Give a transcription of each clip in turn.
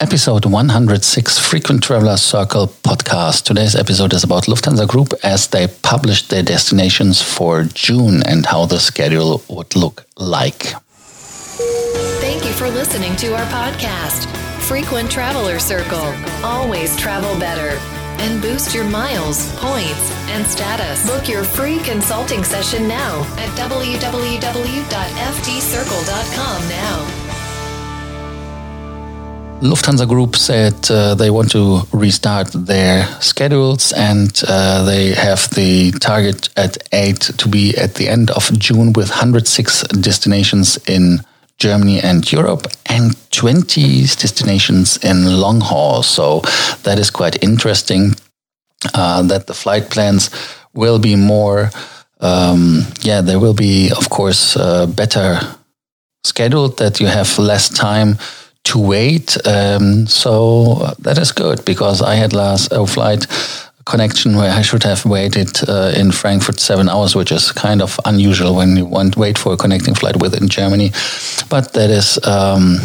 Episode 106 Frequent Traveler Circle podcast. Today's episode is about Lufthansa Group as they published their destinations for June and how the schedule would look like. Thank you for listening to our podcast, Frequent Traveler Circle. Always travel better and boost your miles, points, and status. Book your free consulting session now at www.ftcircle.com now. Lufthansa Group said uh, they want to restart their schedules and uh, they have the target at 8 to be at the end of June with 106 destinations in Germany and Europe and 20 destinations in long haul. So that is quite interesting uh, that the flight plans will be more, um, yeah, there will be, of course, uh, better scheduled, that you have less time to wait. Um, so that is good because I had last a flight connection where I should have waited uh, in Frankfurt seven hours, which is kind of unusual when you want wait for a connecting flight within Germany. But that is um,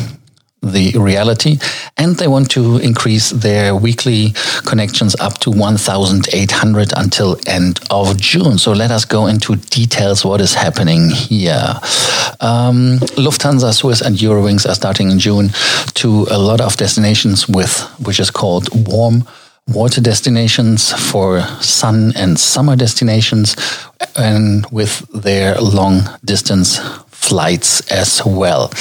the reality. And they want to increase their weekly connections up to 1,800 until end of June. So let us go into details what is happening here. Um, Lufthansa, Swiss, and Eurowings are starting in June to a lot of destinations with which is called warm water destinations for sun and summer destinations and with their long distance flights as well.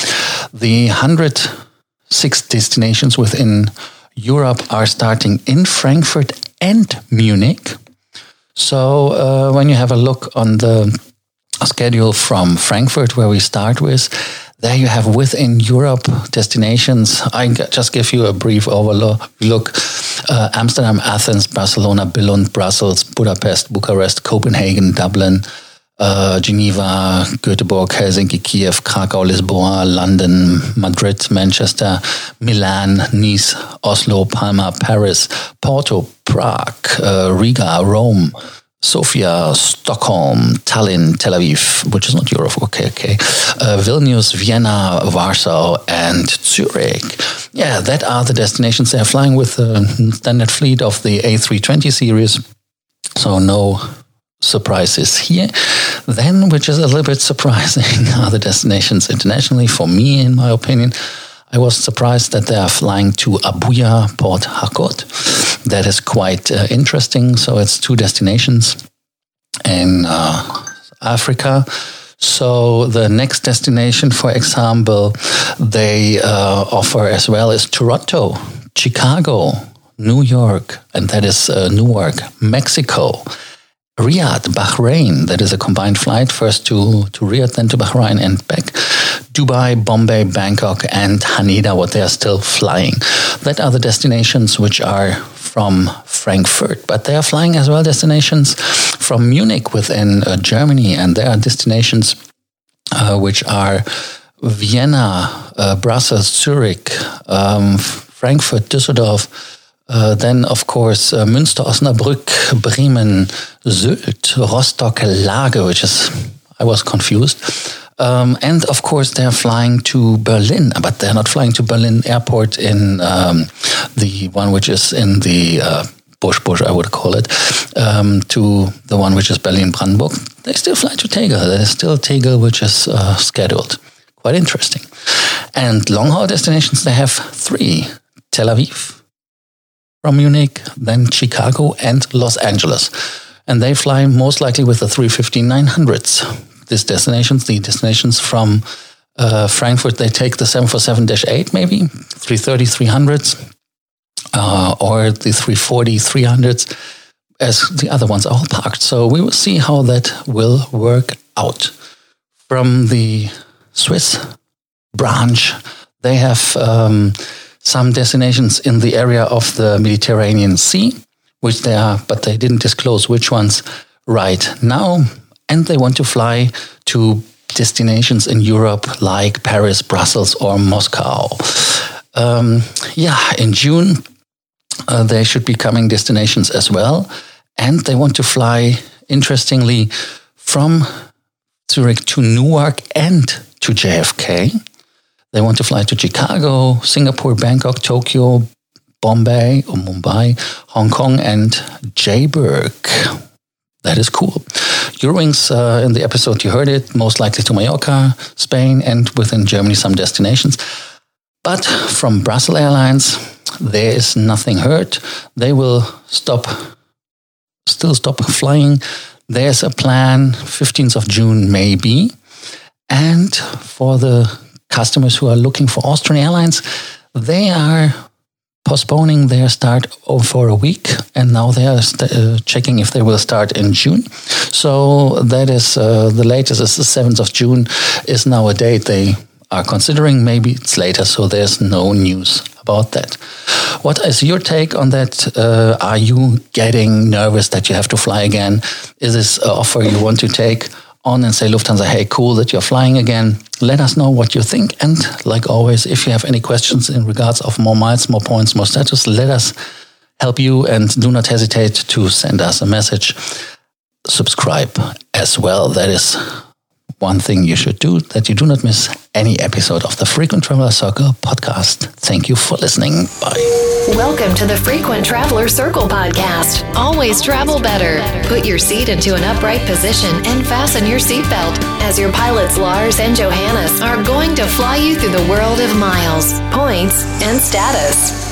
The 100 six destinations within Europe are starting in Frankfurt and Munich. So uh, when you have a look on the schedule from Frankfurt, where we start with, there you have within Europe destinations. I just give you a brief overlook. Uh, Amsterdam, Athens, Barcelona, Billund, Brussels, Budapest, Bucharest, Copenhagen, Dublin, uh, Geneva, Göteborg, Helsinki, Kiev, Krakow, Lisboa, London, Madrid, Manchester, Milan, Nice, Oslo, Palma, Paris, Porto, Prague, uh, Riga, Rome, Sofia, Stockholm, Tallinn, Tel Aviv, which is not Europe, okay, okay, uh, Vilnius, Vienna, Warsaw, and Zurich. Yeah, that are the destinations they're flying with the standard fleet of the A320 series. So no surprises here. Then, which is a little bit surprising, are the destinations internationally. For me, in my opinion, I was surprised that they are flying to Abuja, Port Harcourt. That is quite uh, interesting. So it's two destinations in uh, Africa. So the next destination, for example, they uh, offer as well is Toronto, Chicago, New York, and that is uh, Newark, Mexico. Riyadh, Bahrain, that is a combined flight, first to, to Riyadh, then to Bahrain and back. Dubai, Bombay, Bangkok, and Haneda, what they are still flying. That are the destinations which are from Frankfurt, but they are flying as well destinations from Munich within uh, Germany, and there are destinations uh, which are Vienna, uh, Brussels, Zurich, um, Frankfurt, Düsseldorf, uh, then, of course, uh, Münster, Osnabrück, Bremen, Sylt, Rostock, Laage, which is, I was confused. Um, and of course, they're flying to Berlin, but they're not flying to Berlin Airport in um, the one which is in the uh, Bush Bush, I would call it, um, to the one which is Berlin Brandenburg. They still fly to Tegel. There's still Tegel, which is uh, scheduled. Quite interesting. And long haul destinations, they have three Tel Aviv, from Munich, then Chicago and Los Angeles. And they fly most likely with the 350-900s. These destinations, the destinations from uh, Frankfurt, they take the 747-8 maybe, 330-300s, uh, or the 340-300s, as the other ones are all parked. So we will see how that will work out. From the Swiss branch, they have... Um, some destinations in the area of the Mediterranean Sea, which they are, but they didn't disclose which ones right now. And they want to fly to destinations in Europe like Paris, Brussels, or Moscow. Um, yeah, in June, uh, there should be coming destinations as well. And they want to fly, interestingly, from Zurich to Newark and to JFK. They want to fly to Chicago, Singapore, Bangkok, Tokyo, Bombay or Mumbai, Hong Kong, and Joburg. That is cool. Eurowings, uh, in the episode you heard it, most likely to Mallorca, Spain, and within Germany, some destinations. But from Brussels Airlines, there is nothing heard. They will stop, still stop flying. There's a plan, 15th of June, maybe. And for the customers who are looking for Austrian Airlines, they are postponing their start for a week, and now they are uh, checking if they will start in June. So that is uh, the latest is the seventh of June is now a date they are considering. Maybe it's later, so there's no news about that. What is your take on that? Uh, are you getting nervous that you have to fly again? Is this an offer you want to take? On and say, Lufthansa, hey, cool that you're flying again. Let us know what you think. And like always, if you have any questions in regards of more miles, more points, more status, let us help you and do not hesitate to send us a message. Subscribe as well. That is one thing you should do that you do not miss any episode of the Frequent Traveler Circle podcast. Thank you for listening. Bye. Welcome to the Frequent Traveler Circle podcast. Always travel better. Put your seat into an upright position and fasten your seatbelt as your pilots Lars and Johannes are going to fly you through the world of miles, points, and status.